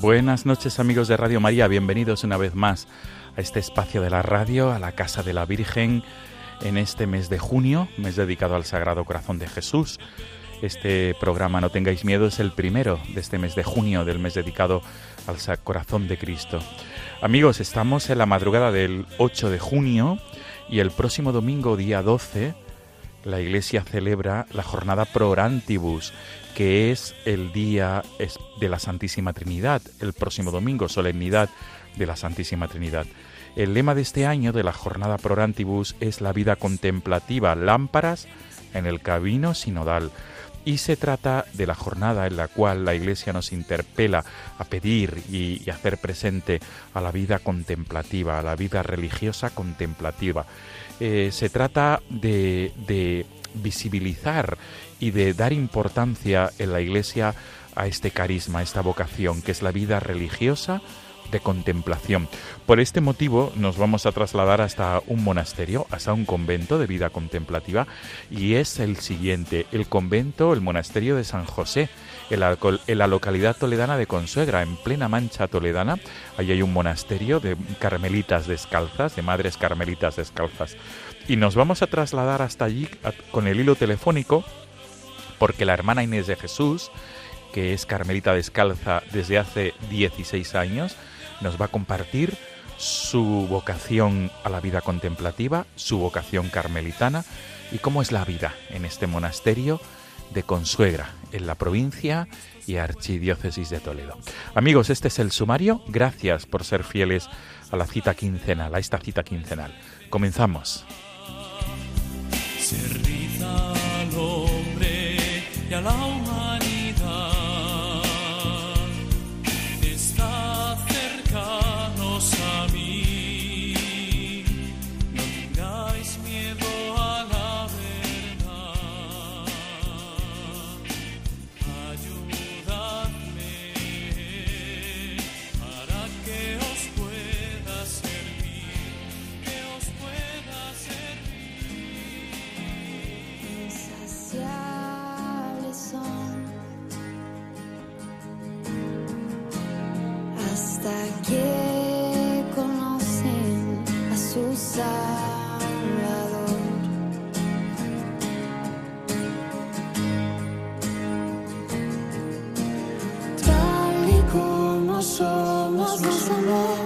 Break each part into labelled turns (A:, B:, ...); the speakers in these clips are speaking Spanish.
A: Buenas noches amigos de Radio María, bienvenidos una vez más a este espacio de la radio, a la Casa de la Virgen, en este mes de junio, mes dedicado al Sagrado Corazón de Jesús. Este programa No tengáis miedo es el primero de este mes de junio, del mes dedicado al Corazón de Cristo. Amigos, estamos en la madrugada del 8 de junio y el próximo domingo, día 12, la Iglesia celebra la jornada Pro Orantibus, que es el día de la Santísima Trinidad, el próximo domingo, solemnidad de la Santísima Trinidad. El lema de este año de la jornada Pro Orantibus es la vida contemplativa, lámparas en el camino sinodal. Y se trata de la jornada en la cual la Iglesia nos interpela a pedir y, y hacer presente a la vida contemplativa, a la vida religiosa contemplativa. Eh, se trata de, de visibilizar y de dar importancia en la Iglesia a este carisma, a esta vocación, que es la vida religiosa de contemplación. Por este motivo nos vamos a trasladar hasta un monasterio, hasta un convento de vida contemplativa, y es el siguiente, el convento, el monasterio de San José, en la, localidad toledana de Consuegra, en plena mancha toledana. Allí hay un monasterio de carmelitas descalzas, de madres carmelitas descalzas. Y nos vamos a trasladar hasta allí con el hilo telefónico, porque la hermana Inés de Jesús, que es carmelita descalza desde hace 16 años, nos va a compartir su vocación a la vida contemplativa, su vocación carmelitana y cómo es la vida en este monasterio de Consuegra, en la provincia y archidiócesis de Toledo. Amigos, este es el sumario. Gracias por ser fieles a la cita quincenal, a esta cita quincenal. Comenzamos.
B: Al hombre y
C: hasta que conocen a su Salvador. Tal y como somos nos amó.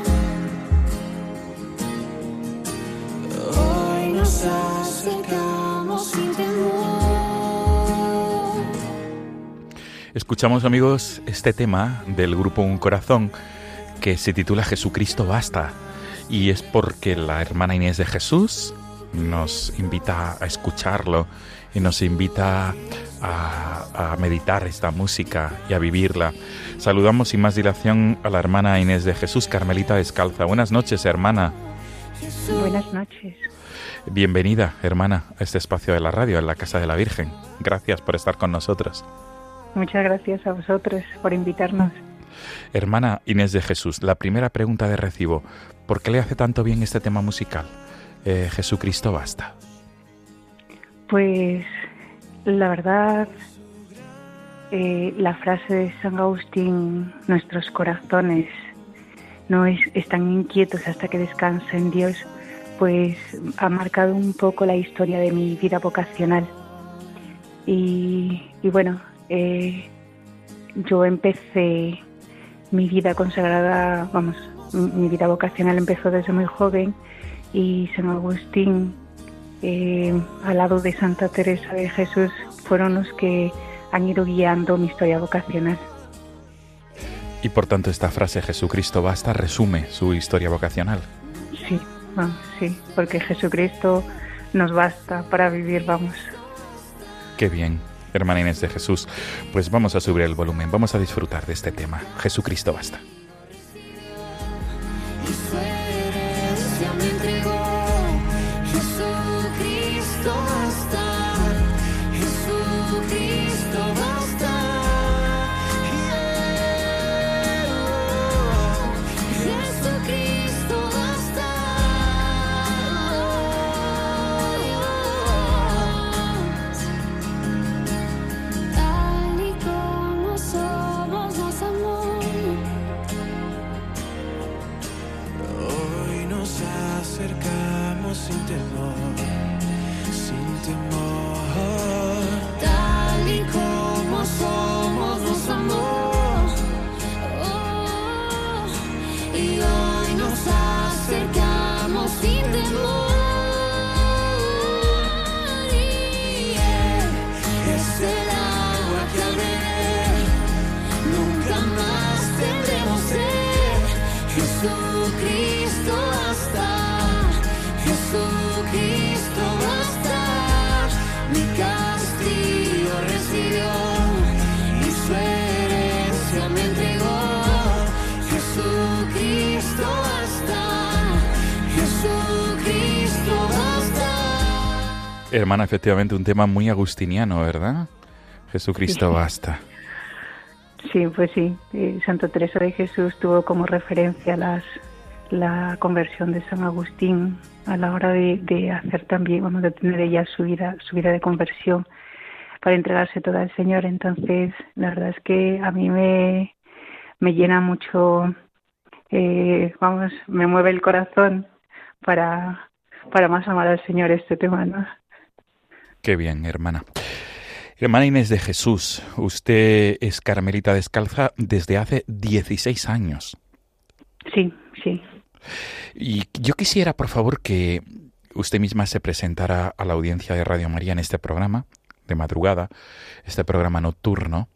C: Hoy nos acercamos sin temor.
A: Escuchamos amigos este tema del grupo Un Corazón que se titula Jesucristo Basta y es porque la hermana Inés de Jesús nos invita a escucharlo y nos invita a, a meditar esta música y a vivirla. Saludamos sin más dilación a la hermana Inés de Jesús, Carmelita Descalza. Buenas noches, hermana.
D: Buenas noches.
A: Bienvenida, hermana, a este espacio de la radio, en la Casa de la Virgen. Gracias por estar con nosotros.
D: Muchas gracias a vosotros por invitarnos.
A: Hermana Inés de Jesús, la primera pregunta de recibo, ¿por qué le hace tanto bien este tema musical? Eh, Jesucristo basta.
D: Pues la verdad, eh, la frase de San Agustín, nuestros corazones no es, están inquietos hasta que descansen Dios, pues ha marcado un poco la historia de mi vida vocacional. Y, bueno, eh, yo empecé mi vida consagrada, vamos, mi vida vocacional empezó desde muy joven y San Agustín, eh, al lado de Santa Teresa de Jesús, fueron los que han ido guiando mi historia vocacional.
A: Y por tanto esta frase Jesucristo basta resume su historia vocacional.
D: Sí, vamos, sí, porque Jesucristo nos basta para vivir, vamos.
A: Qué bien, hermana Inés de Jesús. Pues vamos a subir el volumen, vamos a disfrutar de este tema. Jesucristo basta. Hermana, efectivamente un tema muy agustiniano, ¿verdad? Jesucristo basta.
D: Sí, pues sí. Eh, Santa Teresa de Jesús tuvo como referencia las, la conversión de San Agustín a la hora de, hacer también, vamos a tener ella su vida, su vida de conversión para entregarse toda al Señor. Entonces, la verdad es que a mí me, me llena mucho, eh, vamos, me mueve el corazón para, para más amar al Señor este tema, ¿no?
A: Qué bien, hermana. Hermana Inés de Jesús, usted es carmelita descalza desde hace 16 años.
D: Sí, sí.
A: Y yo quisiera, por favor, que usted misma se presentara a la audiencia de Radio María en este programa de madrugada, este programa nocturno,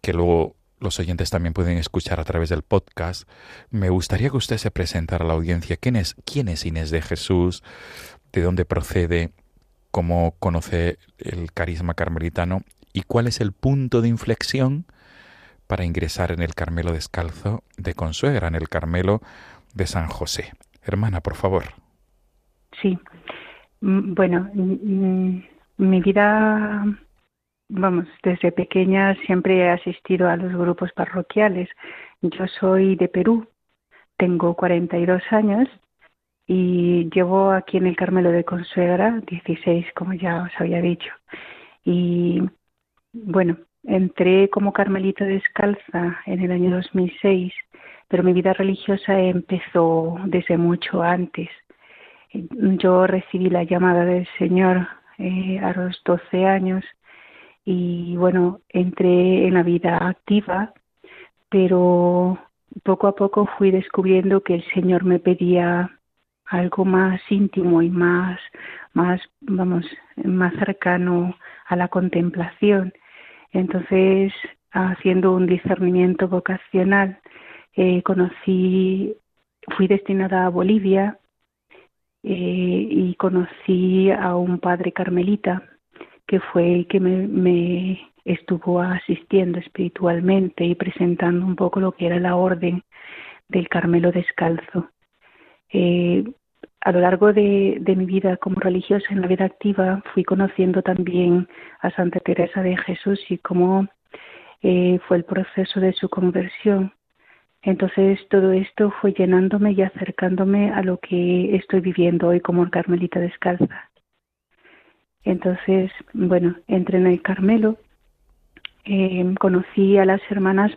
A: que luego los oyentes también pueden escuchar a través del podcast. Me gustaría que usted se presentara a la audiencia. ¿Quién es, quién es Inés de Jesús? ¿De dónde procede? Cómo conoce el carisma carmelitano y cuál es el punto de inflexión para ingresar en el Carmelo descalzo de Consuegra, en el Carmelo de San José. Hermana, por favor.
D: Sí. Mm, bueno, mm, mi vida, vamos, desde pequeña siempre he asistido a los grupos parroquiales. Yo soy de Perú, tengo 42 años y llevo aquí en el Carmelo de Consuegra 16, como ya os había dicho. Y bueno, entré como carmelita descalza en el año 2006, pero mi vida religiosa empezó desde mucho antes. Yo recibí la llamada del Señor eh, a los 12 años y bueno, entré en la vida activa, pero poco a poco fui descubriendo que el Señor me pedía algo más íntimo y más, más, vamos, más cercano a la contemplación. Entonces, haciendo un discernimiento vocacional, eh, conocí, fui destinada a Bolivia eh, y conocí a un padre carmelita que fue el que me, me, estuvo asistiendo espiritualmente y presentando un poco lo que era la orden del Carmelo descalzo. Eh, a lo largo de, mi vida como religiosa, en la vida activa, fui conociendo también a Santa Teresa de Jesús y cómo eh, fue el proceso de su conversión. Entonces todo esto fue llenándome y acercándome a lo que estoy viviendo hoy como Carmelita descalza. Entonces, bueno, entré en el Carmelo, eh, conocí a las hermanas,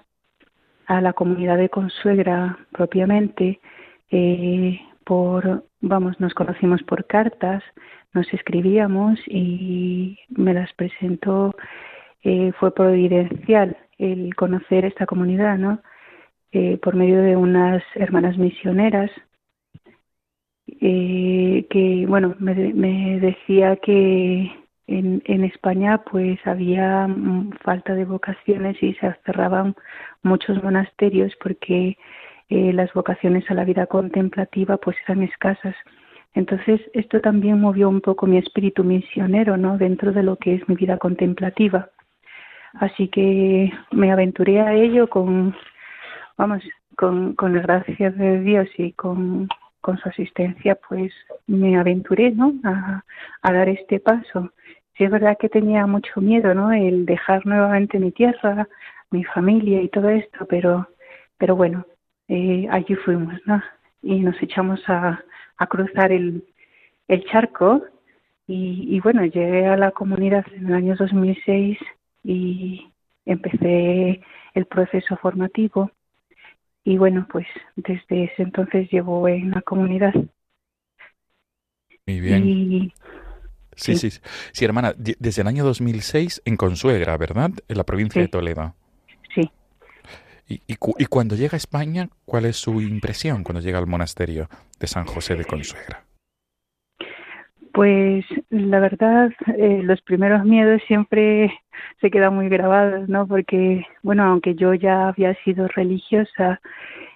D: a la comunidad de consuegra propiamente, eh, por, vamos, nos conocimos por cartas, nos escribíamos y me las presentó, eh, fue providencial el conocer esta comunidad, ¿no? Eh, por medio de unas hermanas misioneras eh, que, bueno, me, me decía que en, en, España pues había mm, falta de vocaciones y se cerraban muchos monasterios porque eh, las vocaciones a la vida contemplativa pues eran escasas. Entonces esto también movió un poco mi espíritu misionero, ¿no? Dentro de lo que es mi vida contemplativa. Así que me aventuré a ello con vamos, con, con la gracia de Dios y con, con su asistencia, pues me aventuré, ¿no? A, a, dar este paso. Sí es verdad que tenía mucho miedo, ¿no? El dejar nuevamente mi tierra, mi familia y todo esto, pero, pero bueno, eh, allí fuimos, ¿no? Y nos echamos a, a cruzar el, el charco y, y bueno, llegué a la comunidad en el año 2006 y empecé el proceso formativo y bueno, pues desde ese entonces llevo en la comunidad.
A: Muy bien. Y, sí, sí, sí, sí, hermana, desde el año 2006 en Consuegra, ¿verdad? En la provincia
D: sí.
A: de Toledo.
D: Sí.
A: Y, y, cuando llega a España, ¿cuál es su impresión cuando llega al monasterio de San José de Consuegra?
D: Pues la verdad, eh, los primeros miedos siempre se quedan muy grabados, ¿no? Porque, bueno, aunque yo ya había sido religiosa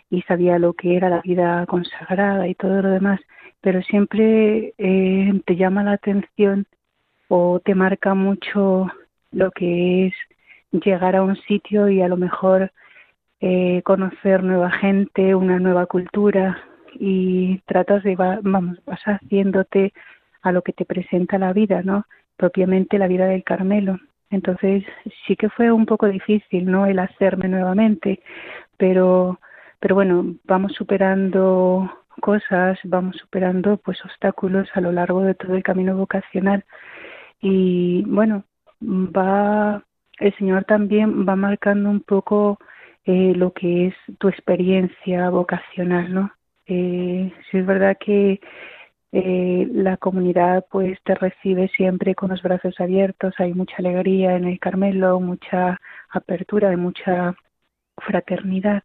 D: y sabía lo que era la vida consagrada y todo lo demás, pero siempre eh, te llama la atención o te marca mucho lo que es llegar a un sitio y a lo mejor eh, conocer nueva gente, una nueva cultura y tratas de, vamos, vas haciéndote a lo que te presenta la vida, ¿no? Propiamente la vida del Carmelo. Entonces sí que fue un poco difícil, ¿no? El hacerme nuevamente, pero, pero bueno, vamos superando cosas, vamos superando pues obstáculos a lo largo de todo el camino vocacional y bueno, va el Señor también va marcando un poco eh, lo que es tu experiencia vocacional, ¿no? Eh, sí es verdad que eh, la comunidad pues te recibe siempre con los brazos abiertos, hay mucha alegría en el Carmelo, mucha apertura, y mucha fraternidad.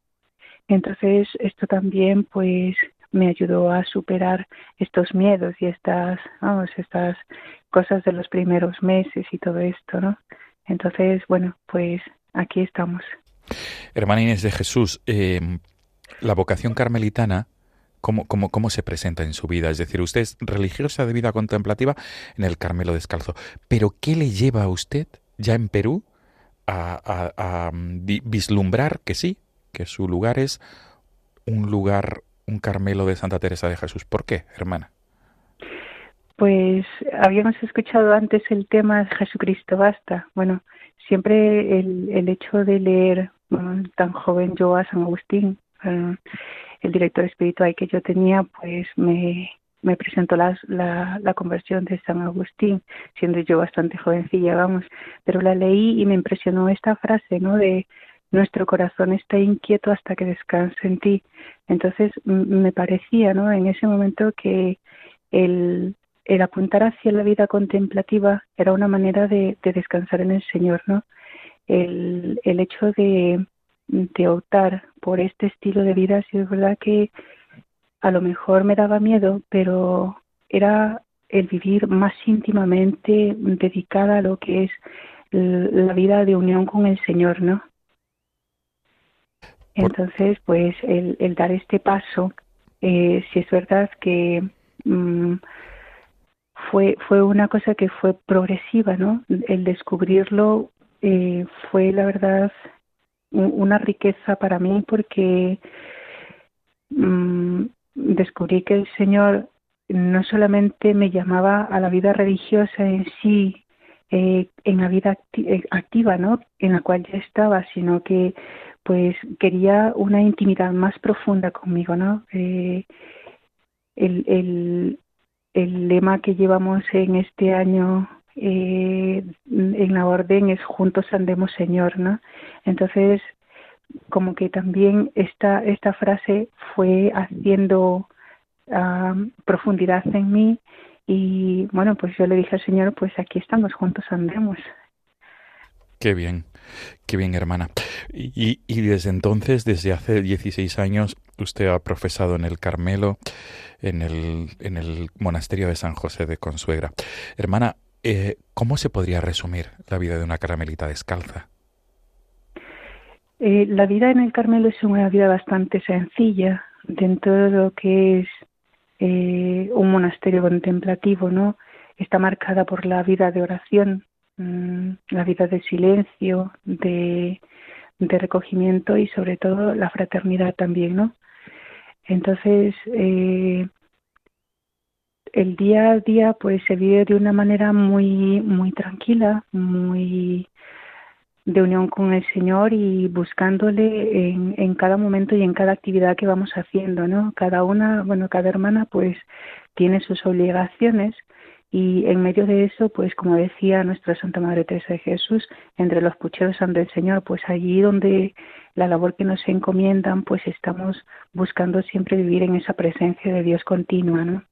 D: Entonces esto también pues me ayudó a superar estos miedos y estas, vamos, estas cosas de los primeros meses y todo esto, ¿no? Entonces, bueno, pues aquí estamos.
A: Hermana Inés de Jesús, eh, la vocación carmelitana ¿Cómo, cómo, ¿Cómo se presenta en su vida? Es decir, usted es religiosa de vida contemplativa en el Carmelo Descalzo, pero ¿qué le lleva a usted ya en Perú a, a, a vislumbrar que sí, que su lugar es un lugar, un Carmelo de Santa Teresa de Jesús? ¿Por qué, hermana?
D: Pues habíamos escuchado antes el tema Jesucristo basta. Bueno, siempre el, el hecho de leer tan joven yo a San Agustín, el director espiritual que yo tenía, pues me, me presentó la, la, la, conversión de San Agustín, siendo yo bastante jovencilla, vamos, pero la leí y me impresionó esta frase, ¿no? De nuestro corazón está inquieto hasta que descanse en ti. Entonces me parecía, ¿no? En ese momento que el, el apuntar hacia la vida contemplativa era una manera de, de descansar en el Señor, ¿no? El, el hecho de, de optar por este estilo de vida, sí es verdad que a lo mejor me daba miedo, pero era el vivir más íntimamente dedicada a lo que es la vida de unión con el Señor, ¿no? Entonces, pues el, el dar este paso, eh, si es verdad que mmm, fue fue una cosa que fue progresiva, ¿no? El descubrirlo eh, fue la verdad una riqueza para mí porque mmm, descubrí que el Señor no solamente me llamaba a la vida religiosa en sí, eh, en la vida eh, activa, ¿no? En la cual ya estaba, sino que pues quería una intimidad más profunda conmigo, ¿no? El, el, lema que llevamos en este año eh, en la orden es juntos andemos Señor, ¿no? Entonces, como que también esta, esta frase fue haciendo uh, profundidad en mí y bueno, pues yo le dije al Señor, pues aquí estamos, juntos andemos.
A: Qué bien, qué bien, hermana. Y, y, desde entonces, desde hace 16 años, usted ha profesado en el Carmelo, en el, monasterio de San José de Consuegra. Hermana, eh, ¿cómo se podría resumir la vida de una carmelita descalza?
D: Eh, la vida en el Carmelo es una vida bastante sencilla dentro de lo que es eh, un monasterio contemplativo, ¿no? Está marcada por la vida de oración, Mm, la vida de silencio, de, recogimiento y sobre todo la fraternidad también, ¿no? Entonces, eh, el día a día pues se vive de una manera muy, muy tranquila, muy de unión con el Señor y buscándole en, en cada momento y en cada actividad que vamos haciendo, ¿no? Cada una, bueno, cada hermana pues tiene sus obligaciones y en medio de eso, pues como decía nuestra Santa Madre Teresa de Jesús, entre los pucheros ante el Señor, pues allí donde la labor que nos encomiendan, pues estamos buscando siempre vivir en esa presencia de Dios continua, ¿no?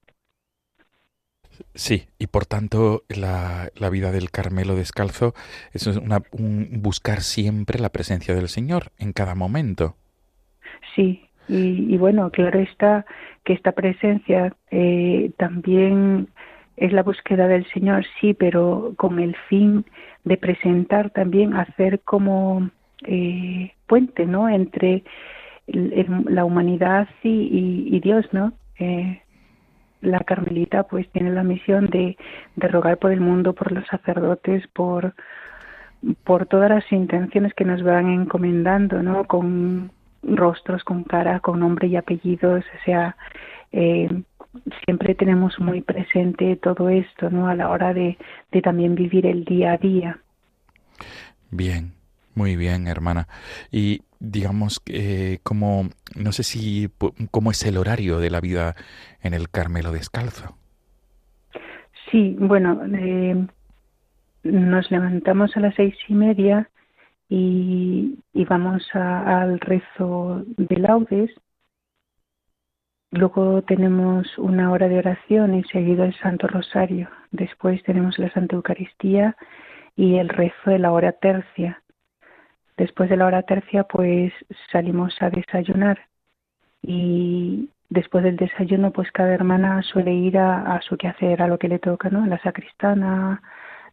A: Sí, y por tanto la, la vida del Carmelo descalzo es una, un buscar siempre la presencia del Señor en cada momento.
D: Sí, y, y bueno, claro está que esta presencia eh, también es la búsqueda del Señor, sí, pero con el fin de presentar también, hacer como eh, puente, ¿no? Entre el, la humanidad y, y, y Dios, ¿no? Eh, la Carmelita pues tiene la misión de, de rogar por el mundo, por los sacerdotes, por por todas las intenciones que nos van encomendando, ¿no? Con rostros, con cara, con nombre y apellidos, o sea, eh, siempre tenemos muy presente todo esto, ¿no? A la hora de, de también vivir el día a día.
A: Bien, muy bien, hermana. Y digamos, eh, como, no sé si, cómo es el horario de la vida en el Carmelo Descalzo.
D: Sí, bueno, eh, nos levantamos a las seis y media y, y vamos a, al rezo de laudes Luego tenemos una hora de oración y seguido el Santo Rosario. Después tenemos la Santa Eucaristía y el rezo de la hora tercia. Después de la hora tercia, pues salimos a desayunar y después del desayuno, pues cada hermana suele ir a, su quehacer, a lo que le toca, ¿no? La sacristana,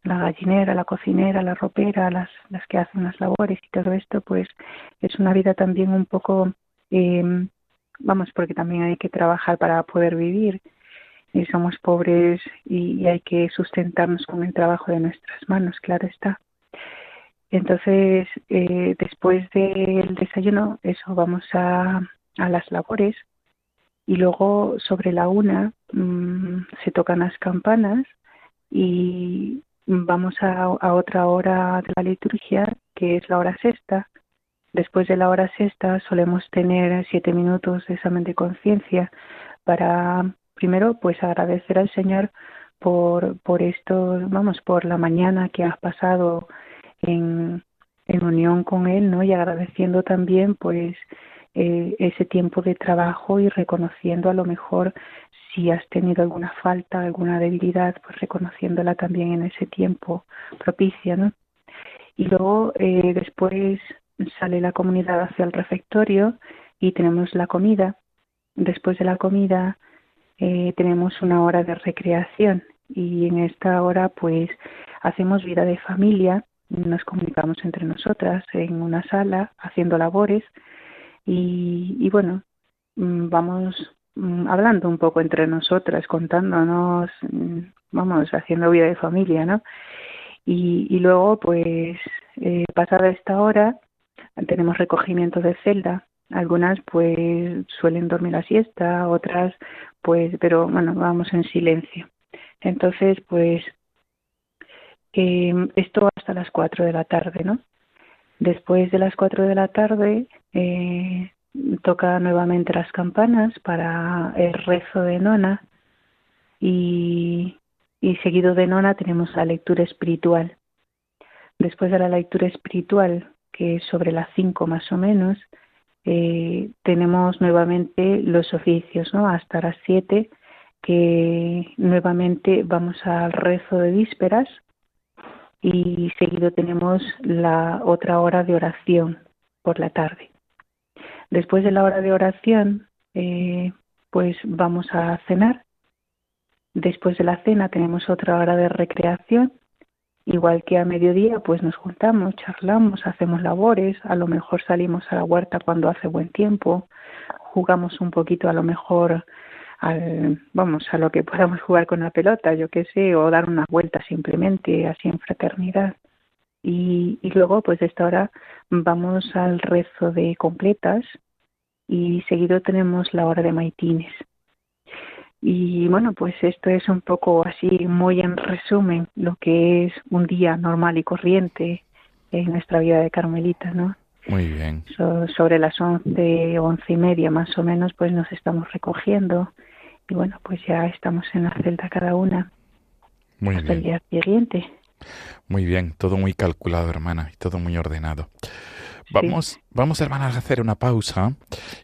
D: la gallinera, la cocinera, la ropera, las, las que hacen las labores y todo esto, pues es una vida también un poco eh, vamos, porque también hay que trabajar para poder vivir y somos pobres y, hay que sustentarnos con el trabajo de nuestras manos, claro está. Entonces, eh, después del desayuno, eso, vamos a, a las labores y luego sobre la una mmm, se tocan las campanas y vamos a, a otra hora de la liturgia, que es la hora sexta, Después de la hora sexta solemos tener siete minutos de examen de conciencia para, primero, pues agradecer al Señor por, por esto, vamos, por la mañana que has pasado en, en unión con Él, ¿no? Y agradeciendo también, pues, eh, ese tiempo de trabajo y reconociendo a lo mejor si has tenido alguna falta, alguna debilidad, pues reconociéndola también en ese tiempo propicio, ¿no? Y luego, eh, después sale la comunidad hacia el refectorio y tenemos la comida. Después de la comida eh, tenemos una hora de recreación y en esta hora pues hacemos vida de familia, nos comunicamos entre nosotras en una sala haciendo labores y, y bueno, mm, vamos mm, hablando un poco entre nosotras, contándonos, mm, vamos, haciendo vida de familia, ¿no? Y, y luego, pues, eh, pasada esta hora, tenemos recogimiento de celda. Algunas pues suelen dormir la siesta, otras pues, pero bueno, vamos en silencio. Entonces, pues eh, esto hasta las 4 de la tarde, ¿no? Después de las 4 de la tarde eh, toca nuevamente las campanas para el rezo de nona y, y seguido de nona tenemos la lectura espiritual. Después de la lectura espiritual, que sobre las 5 más o menos, eh, tenemos nuevamente los oficios, ¿no? Hasta las 7, que nuevamente vamos al rezo de vísperas y seguido tenemos la otra hora de oración por la tarde. Después de la hora de oración, eh, pues vamos a cenar. Después de la cena tenemos otra hora de recreación. Igual que a mediodía, pues nos juntamos, charlamos, hacemos labores, a lo mejor salimos a la huerta cuando hace buen tiempo, jugamos un poquito a lo mejor al, vamos, a lo que podamos jugar con la pelota, yo qué sé, o dar unas vueltas simplemente, así en fraternidad. Y, y luego, pues de esta hora vamos al rezo de completas y seguido tenemos la hora de maitines. Y bueno, pues esto es un poco así, muy en resumen, lo que es un día normal y corriente en nuestra vida de Carmelita, ¿no?
A: Muy bien.
D: So- sobre las once, once y media más o menos, pues nos estamos recogiendo y bueno, pues ya estamos en la celda cada una
A: Muy
D: hasta el día siguiente.
A: Muy bien. Todo muy calculado, hermana, y todo muy ordenado. Vamos, vamos, hermanas, a hacer una pausa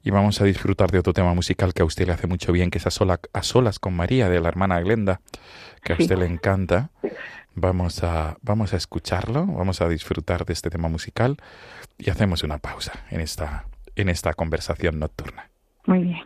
A: y vamos a disfrutar de otro tema musical que a usted le hace mucho bien, que es a, sola- a solas con María, de la hermana Glenda, que a
D: Sí.
A: usted le encanta. Vamos a, vamos a escucharlo, vamos a disfrutar de este tema musical y hacemos una pausa en esta, en esta conversación nocturna.
D: Muy bien.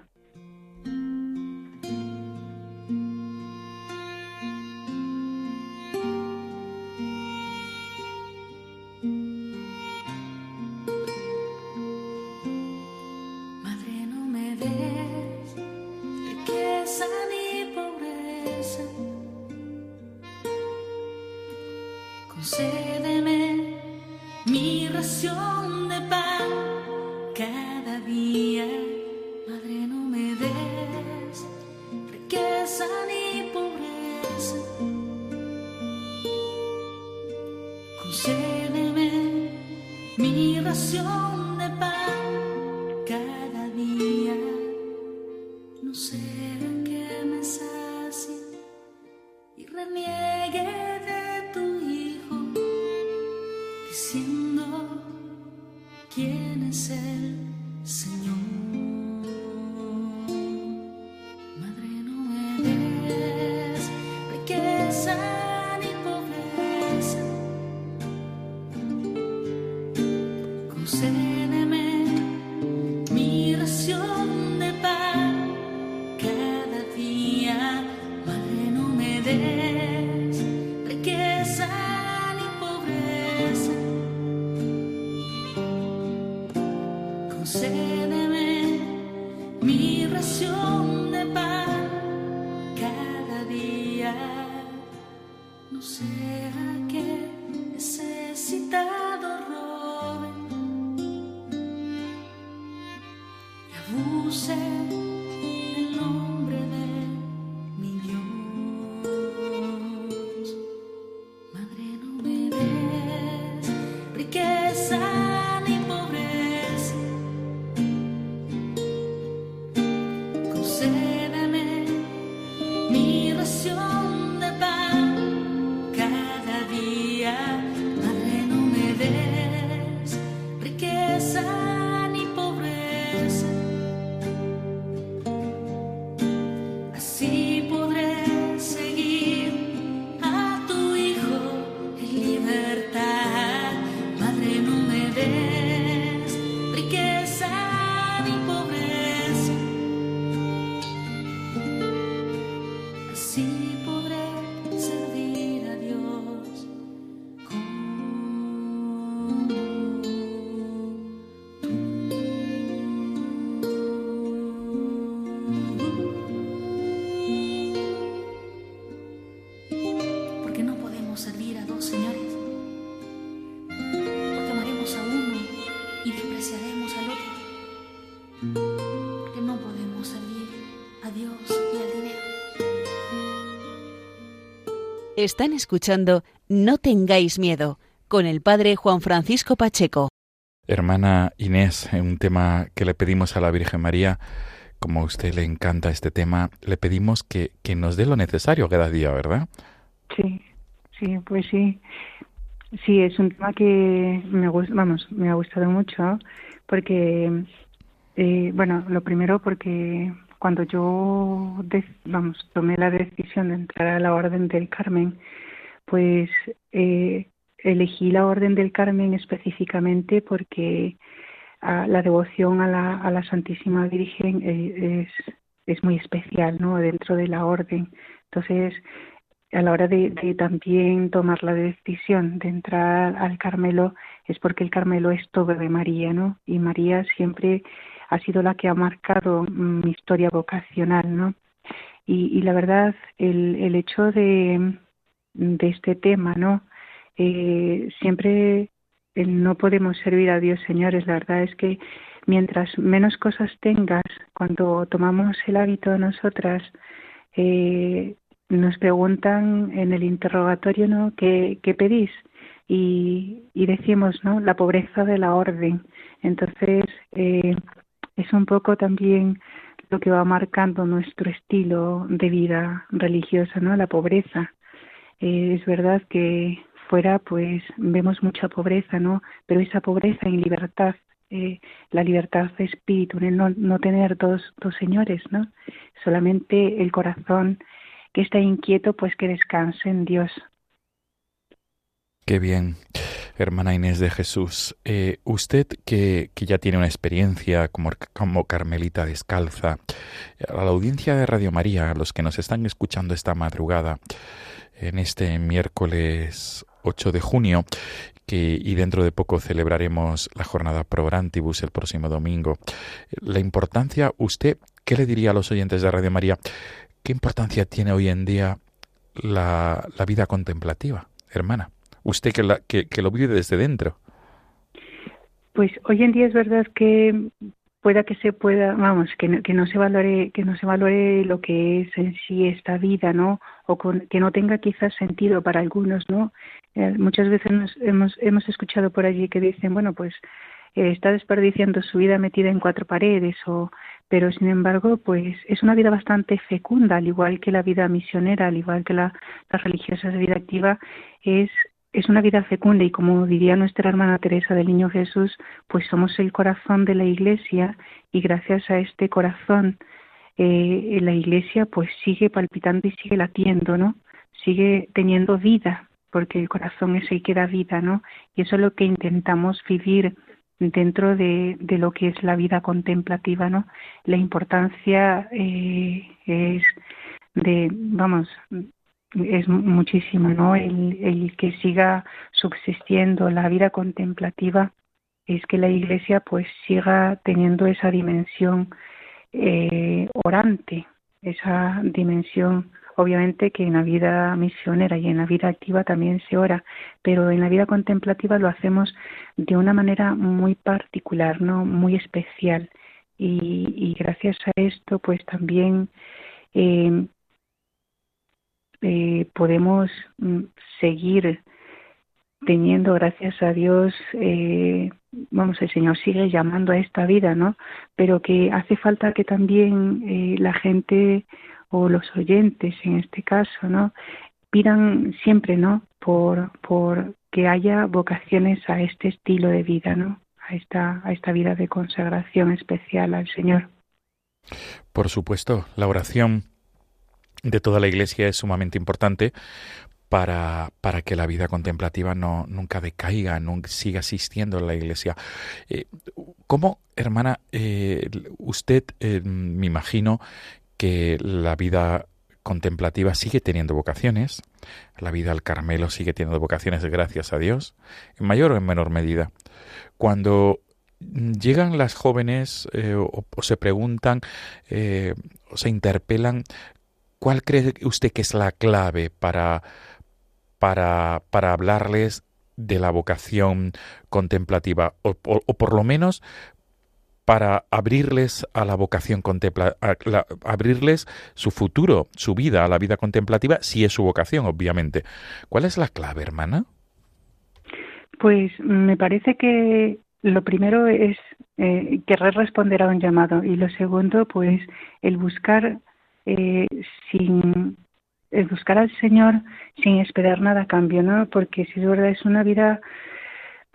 C: say
E: Están escuchando No tengáis miedo con el padre Juan Francisco Pacheco.
A: Hermana Inés, un tema que le pedimos a la Virgen María, como a usted le encanta este tema, le pedimos que, que nos dé lo necesario cada día, ¿verdad?
D: Sí, sí, pues sí. Sí, es un tema que me gusta, vamos, me ha gustado mucho porque, eh, bueno, lo primero porque cuando yo, vamos, tomé la decisión de entrar a la Orden del Carmen, pues eh, elegí la Orden del Carmen específicamente porque ah, la devoción a la, Santísima Virgen eh, es, es muy especial, ¿no? Dentro de la Orden. Entonces, a la hora de, de, también tomar la decisión de entrar al Carmelo es porque el Carmelo es todo de María, ¿no? Y María siempre ha sido la que ha marcado mi historia vocacional, ¿no? Y, la verdad, el, el hecho de, de este tema, ¿no? Eh, siempre no podemos servir a Dios, señores. La verdad es que mientras menos cosas tengas, cuando tomamos el hábito de nosotras, eh, nos preguntan en el interrogatorio, ¿no? ¿Qué, qué pedís? Y, y, decimos, ¿no? La pobreza de la orden. Entonces, eh, es un poco también lo que va marcando nuestro estilo de vida religiosa, ¿no? La pobreza. Eh, es verdad que fuera pues vemos mucha pobreza, ¿no? Pero esa pobreza en libertad, eh, la libertad de espíritu, no tener dos, dos señores, ¿no? Solamente el corazón que está inquieto, pues que descanse en Dios.
A: Qué bien hermana Inés de Jesús. Eh, usted que, que, ya tiene una experiencia como, como carmelita descalza, a la audiencia de Radio María, a los que nos están escuchando esta madrugada, en este miércoles 8 de junio, que, y dentro de poco celebraremos la jornada Orantibus el próximo domingo. La importancia, usted, ¿qué le diría a los oyentes de Radio María? ¿Qué importancia tiene hoy en día la, la vida contemplativa, hermana? Usted que, la, que, lo vive desde dentro.
D: Pues hoy en día es verdad que pueda que se pueda, vamos, que no, que no se valore, que no se valore lo que es en sí esta vida, ¿no? O que no tenga quizás sentido para algunos, ¿no? Eh, muchas veces hemos, hemos escuchado por allí que dicen, bueno, pues eh, está desperdiciando su vida metida en cuatro paredes o pero sin embargo pues es una vida bastante fecunda al igual que la vida misionera al igual que la, las religiosas de vida activa es es una vida fecunda y como diría nuestra hermana Teresa del Niño Jesús, pues somos el corazón de la Iglesia y gracias a este corazón eh, la Iglesia pues sigue palpitando y sigue latiendo, ¿no? Sigue teniendo vida, porque el corazón es el que da vida, ¿no? Y eso es lo que intentamos vivir dentro de, de lo que es la vida contemplativa, ¿no? La importancia eh, es de, vamos, es muchísimo, ¿no? El, el, que siga subsistiendo la vida contemplativa es que la Iglesia pues siga teniendo esa dimensión eh, orante, esa dimensión obviamente que en la vida misionera y en la vida activa también se ora, pero en la vida contemplativa lo hacemos de una manera muy particular, no muy especial. Y, y gracias a esto pues también eh, eh, podemos mm, seguir teniendo, gracias a Dios, eh, vamos, el Señor sigue llamando a esta vida, ¿no? Pero que hace falta que también eh, la gente o los oyentes, en este caso, ¿no? Pidan siempre, ¿no? Por, por que haya vocaciones a este estilo de vida, ¿no? A esta, a esta vida de consagración especial al Señor.
A: Por supuesto, la oración de toda la Iglesia es sumamente importante para, para que la vida contemplativa no nunca decaiga, nunca siga asistiendo a la Iglesia. Eh, ¿Cómo, hermana, eh, usted eh, me imagino que la vida contemplativa sigue teniendo vocaciones, la vida al Carmelo sigue teniendo vocaciones, gracias a Dios, en mayor o en menor medida. Cuando llegan las jóvenes o, o, se preguntan o se interpelan ¿Cuál cree usted que es la clave para, para, para hablarles de la vocación contemplativa? O, por lo menos para abrirles a la vocación contempla abrirles su futuro, su vida a la vida contemplativa, si es su vocación, obviamente. ¿Cuál es la clave, hermana?
D: Pues me parece que lo primero es eh, querer responder a un llamado y lo segundo, pues el buscar eh, sin el buscar al Señor sin esperar nada a cambio, ¿no? Porque si es verdad es una vida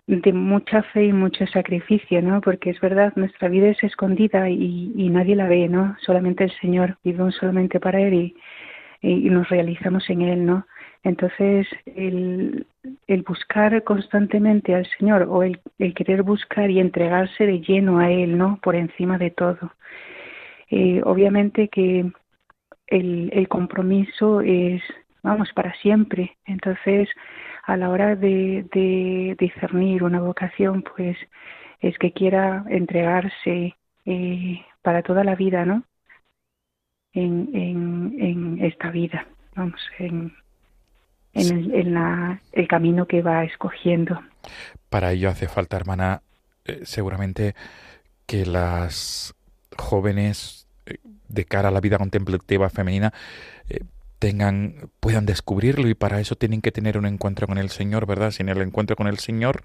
D: de mucha fe y mucho sacrificio, ¿no? Porque es verdad, nuestra vida es escondida y, y nadie la ve, ¿no? Solamente el Señor, vivimos solamente para Él y, y, nos realizamos en Él, ¿no? Entonces, el, el buscar constantemente al Señor o el, el, querer buscar y entregarse de lleno a Él, ¿no? Por encima de todo. Eh, obviamente que el, el compromiso es, vamos, para siempre. Entonces, a la hora de, de discernir una vocación, pues es que quiera entregarse eh, para toda la vida, ¿no? En, en, en esta vida, vamos, en, en, el, en la, el camino que va escogiendo.
A: Para ello hace falta, hermana, eh, seguramente que las jóvenes de cara a la vida contemplativa femenina eh, tengan, puedan descubrirlo y para eso tienen que tener un encuentro con el Señor, ¿verdad? Sin el encuentro con el Señor,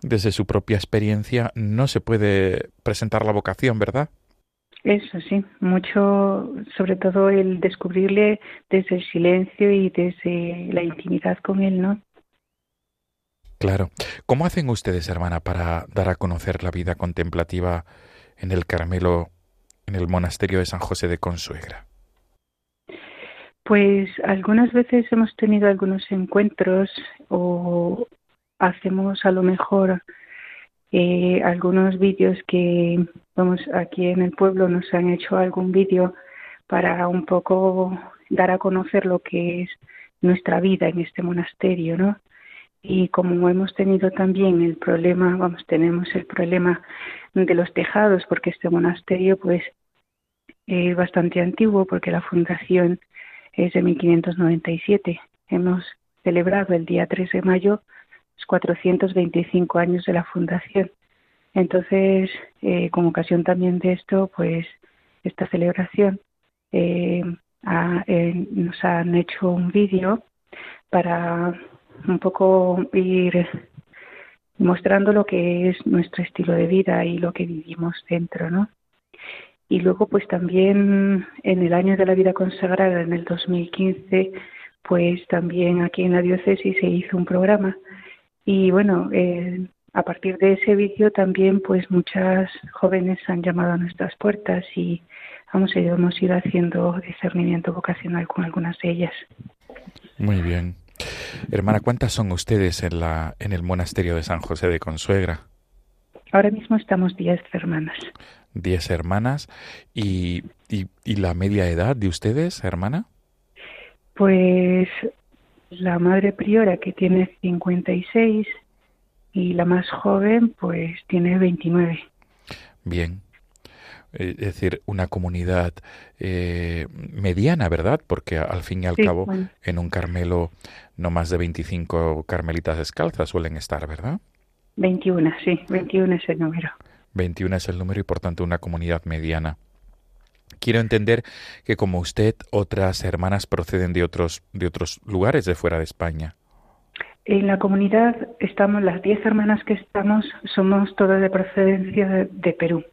A: desde su propia experiencia, no se puede presentar la vocación, ¿verdad?
D: Eso sí, mucho, sobre todo el descubrirle desde el silencio y desde la intimidad con él, ¿no?
A: Claro. ¿Cómo hacen ustedes, hermana, para dar a conocer la vida contemplativa en el Carmelo, en el monasterio de San José de Consuegra?
D: Pues algunas veces hemos tenido algunos encuentros o hacemos a lo mejor eh, algunos vídeos que, vamos, aquí en el pueblo nos han hecho algún vídeo para un poco dar a conocer lo que es nuestra vida en este monasterio, ¿no? Y como hemos tenido también el problema, vamos, tenemos el problema de los tejados, porque este monasterio, pues, es bastante antiguo, porque la fundación es de 1597. Hemos celebrado el día 3 de mayo los 425 años de la fundación. Entonces, eh, con ocasión también de esto, pues esta celebración eh, eh, nos han hecho un vídeo para un poco ir mostrando lo que es nuestro estilo de vida y lo que vivimos dentro, ¿no? Y luego, pues también en el año de la vida consagrada, en el 2015, pues también aquí en la diócesis se hizo un programa. Y bueno, eh, a partir de ese vídeo también, pues muchas jóvenes han llamado a nuestras puertas y vamos, hemos ido haciendo discernimiento vocacional con algunas de ellas.
A: Muy bien. Hermana, ¿cuántas son ustedes en, la, en el monasterio de San José de Consuegra?
D: Ahora mismo estamos diez hermanas.
A: Diez hermanas. ¿Y, y, y la media edad de ustedes, hermana?
D: Pues la madre priora que tiene 56 y la más joven pues tiene 29.
A: Bien. Es decir, una comunidad eh, mediana, ¿verdad? Porque al fin y al
D: Sí,
A: cabo,
D: bueno.
A: en un Carmelo, no más de 25 carmelitas descalzas suelen estar, ¿verdad?
D: 21, sí, 21 es el número.
A: 21 es el número y por tanto una comunidad mediana. Quiero entender que como usted, otras hermanas proceden de otros, de otros lugares de fuera de España.
D: En la comunidad estamos, las 10 hermanas que estamos, somos todas de procedencia de, de Perú.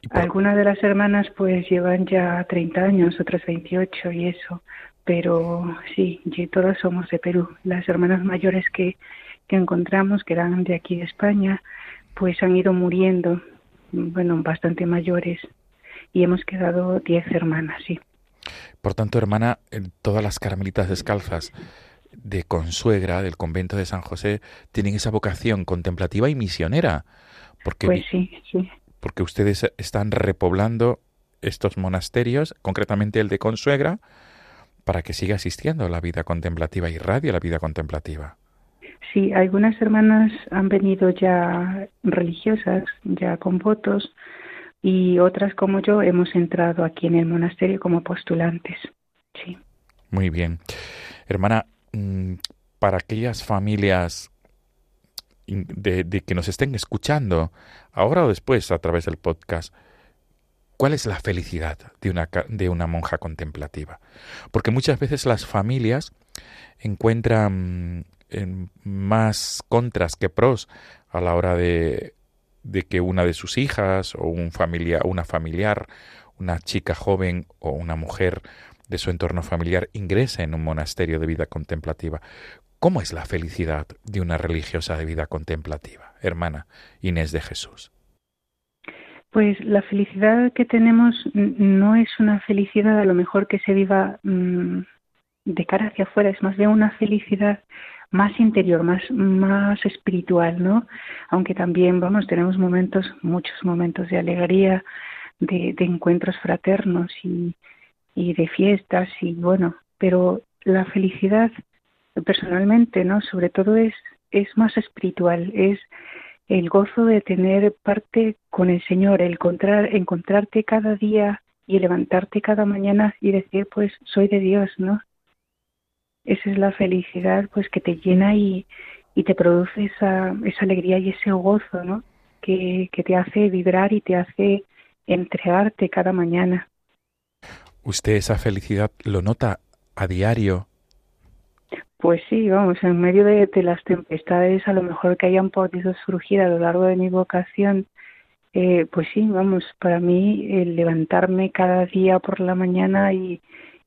A: Y por-
D: Algunas de las hermanas pues llevan ya 30 años, otras 28 y eso, pero sí, todas somos de Perú. Las hermanas mayores que, que encontramos, que eran de aquí de España, pues han ido muriendo, bueno, bastante mayores, y hemos quedado 10 hermanas, sí.
A: Por tanto, hermana, todas las carmelitas descalzas de Consuegra, del convento de San José, tienen esa vocación contemplativa y misionera, porque,
D: Pues sí, sí.
A: porque ustedes están repoblando estos monasterios, concretamente el de Consuegra, para que siga asistiendo a la vida contemplativa y radie la vida contemplativa.
D: Sí, algunas hermanas han venido ya religiosas, ya con votos, y otras como yo hemos entrado aquí en el monasterio como postulantes. Sí.
A: Muy bien. Hermana, mm, para aquellas familias de, que nos estén escuchando, ahora o después a través del podcast, ¿Cuál es la felicidad de una, de una monja contemplativa? Porque muchas veces las familias encuentran mm, más contras que pros a la hora de, de que una de sus hijas o un familia, una familiar, una chica joven o una mujer de su entorno familiar ingrese en un monasterio de vida contemplativa. ¿Cómo es la felicidad de una religiosa de vida contemplativa, hermana Inés de Jesús?
D: Pues la felicidad que tenemos no es una felicidad a lo mejor que se viva mm, de cara hacia afuera, es más bien una felicidad más interior, más, más espiritual, ¿no? Aunque también, vamos, tenemos momentos, muchos momentos de alegría, de, encuentros fraternos y, y de fiestas y bueno, pero la felicidad personalmente, ¿no? Sobre todo es, es más espiritual, es el gozo de tener parte con el Señor, el encontrar, encontrarte cada día y levantarte cada mañana y decir, pues soy de Dios, ¿no? Esa es la felicidad, pues que te llena y, y te produce esa, esa alegría y ese gozo, ¿no? Que, que te hace vibrar y te hace entregarte cada mañana.
A: ¿Usted esa felicidad lo nota a diario
D: pues sí, vamos, en medio de, las tempestades a lo mejor que hayan podido surgir a lo largo de mi vocación, eh, pues sí, vamos, para mí el levantarme cada día por la mañana y,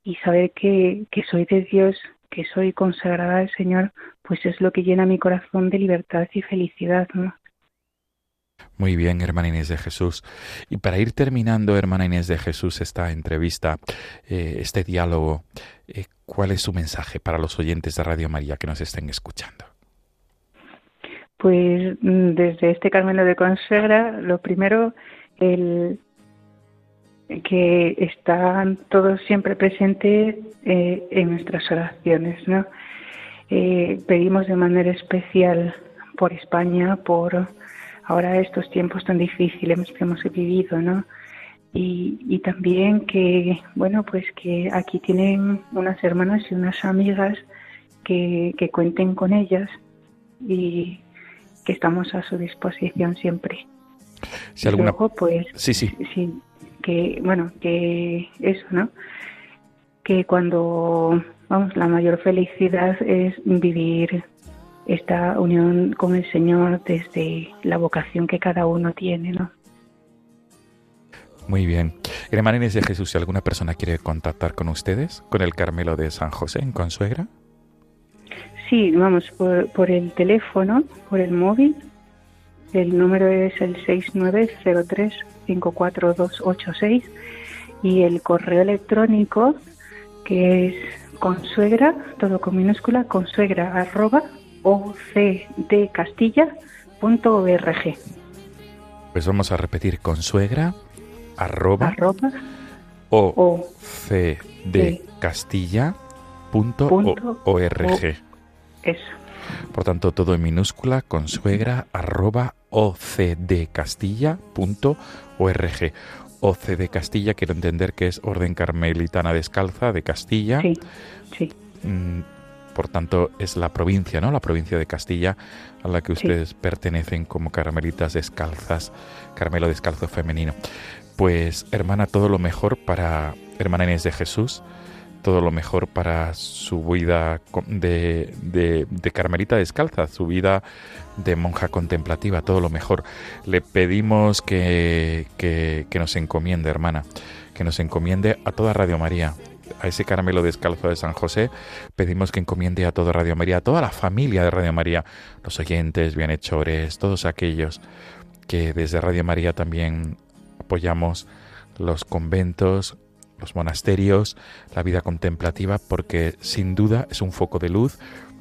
D: y saber que, que soy de Dios, que soy consagrada al Señor, pues es lo que llena mi corazón de libertad y felicidad, ¿no?
A: Muy bien, hermana Inés de Jesús. Y para ir terminando, hermana Inés de Jesús, esta entrevista, eh, este diálogo, eh, ¿cuál es su mensaje para los oyentes de Radio María que nos estén escuchando?
D: Pues mm, desde este Carmelo de Consagra, lo primero, el que están todos siempre presentes eh, en nuestras oraciones, ¿no? pedimos de manera especial por España, por ahora estos tiempos tan difíciles que hemos vivido, ¿no? Y, también que, bueno, pues que aquí tienen unas hermanas y unas amigas que, cuenten con ellas y que estamos a su disposición siempre.
A: Si alguna...
D: pues,
A: sí, sí.
D: Sí, que, bueno, que eso, ¿no? Que cuando, vamos, la mayor felicidad es vivir esta unión con el Señor desde la vocación que cada uno tiene, ¿no?
A: Muy bien. Hermanos de Jesús, si alguna persona quiere contactar con ustedes, con el Carmelo de San José en Consuegra.
D: Sí, vamos, por, el teléfono, por el móvil. El número es el 6903-54286 y el correo electrónico que es consuegra, todo con minúscula, consuegra arroba ocdcastilla.org.
A: Pues vamos a repetir con suegra arroba,
D: arroba
A: ocdcastilla.org.
D: Eso.
A: Por tanto, todo en minúscula, consuegra arroba ocdcastilla.org. OC de Castilla, quiero entender que es Orden Carmelitana Descalza de Castilla.
D: Sí, sí.
A: Mm, por tanto es la provincia, ¿no? La provincia de Castilla a la que ustedes pertenecen como carmelitas descalzas, Carmelo descalzo femenino. Pues hermana, todo lo mejor para hermana Inés de Jesús, todo lo mejor para su vida de, de, carmelita descalza, su vida de monja contemplativa, todo lo mejor. Le pedimos que, que, nos encomiende, hermana, que nos encomiende a toda Radio María, a ese caramelo descalzo de San José, pedimos que encomiende a toda Radio María, a toda la familia de Radio María, los oyentes, bienhechores, todos aquellos que desde Radio María también apoyamos los conventos, los monasterios, la vida contemplativa, porque sin duda es un foco de luz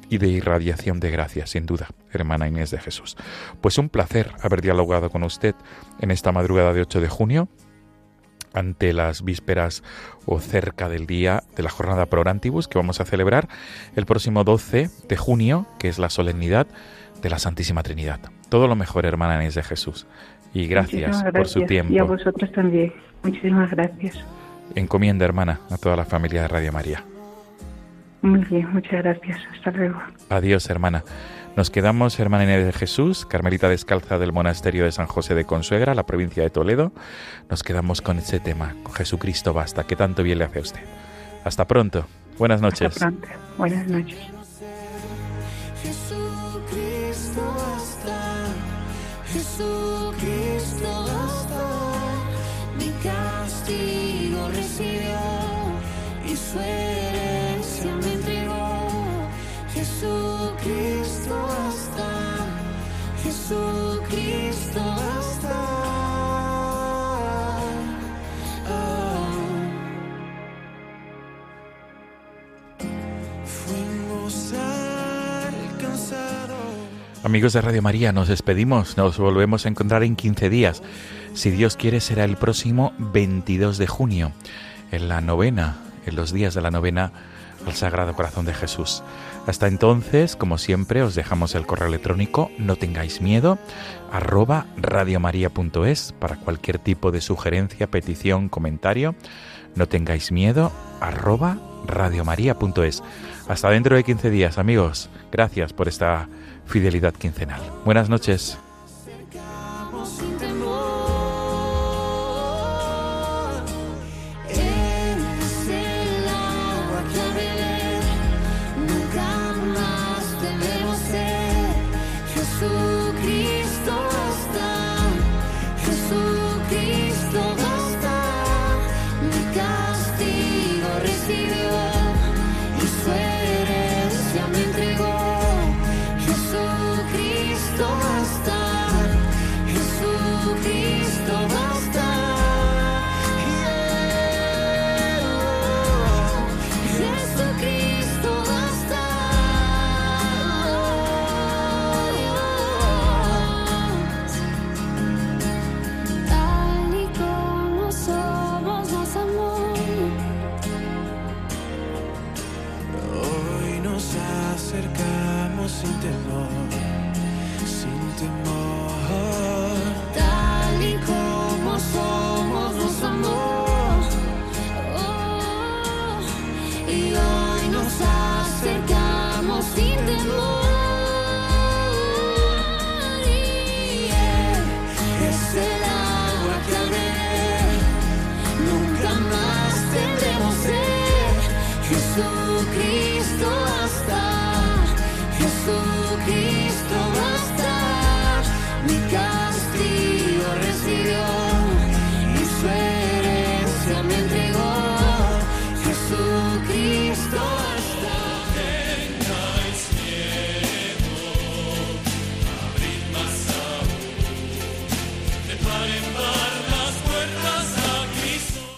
A: y de irradiación de gracia, sin duda, hermana Inés de Jesús. Pues un placer haber dialogado con usted en esta madrugada de 8 de junio ante las vísperas o cerca del día de la jornada Pro Orantibus que vamos a celebrar el próximo 12 de junio, que es la solemnidad de la Santísima Trinidad. Todo lo mejor, hermana Inés de Jesús. Y gracias, por su tiempo.
D: Y a vosotros también. Muchísimas gracias.
A: Encomienda, hermana, a toda la familia de Radio María.
D: Muy bien, muchas gracias. Hasta luego.
A: Adiós, hermana. Nos quedamos, hermana Inés de Jesús, Carmelita Descalza del Monasterio de San José de Consuegra, la provincia de Toledo. Nos quedamos con ese tema, con Jesucristo basta, que tanto bien le hace a usted. Hasta pronto. Buenas noches.
F: Hasta pronto. Buenas noches.
A: Amigos de Radio María, nos despedimos, nos volvemos a encontrar en 15 días. Si Dios quiere, será el próximo 22 de junio, en la novena, en los días de la novena al Sagrado Corazón de Jesús. Hasta entonces, como siempre, os dejamos el correo electrónico no tengáis miedo arroba radiomaria.es para cualquier tipo de sugerencia, petición, comentario. No tengáis miedo arroba radiomaria.es. Hasta dentro de 15 días, amigos. Gracias por esta fidelidad quincenal. Buenas noches.
C: Acercamos sin temor, sin temor. Tal y como somos nos amó. Oh, y hoy nos acercamos sin temor. Y es el agua que beber nunca más tendremos sed. Jesucristo Jesucristo basta. Mi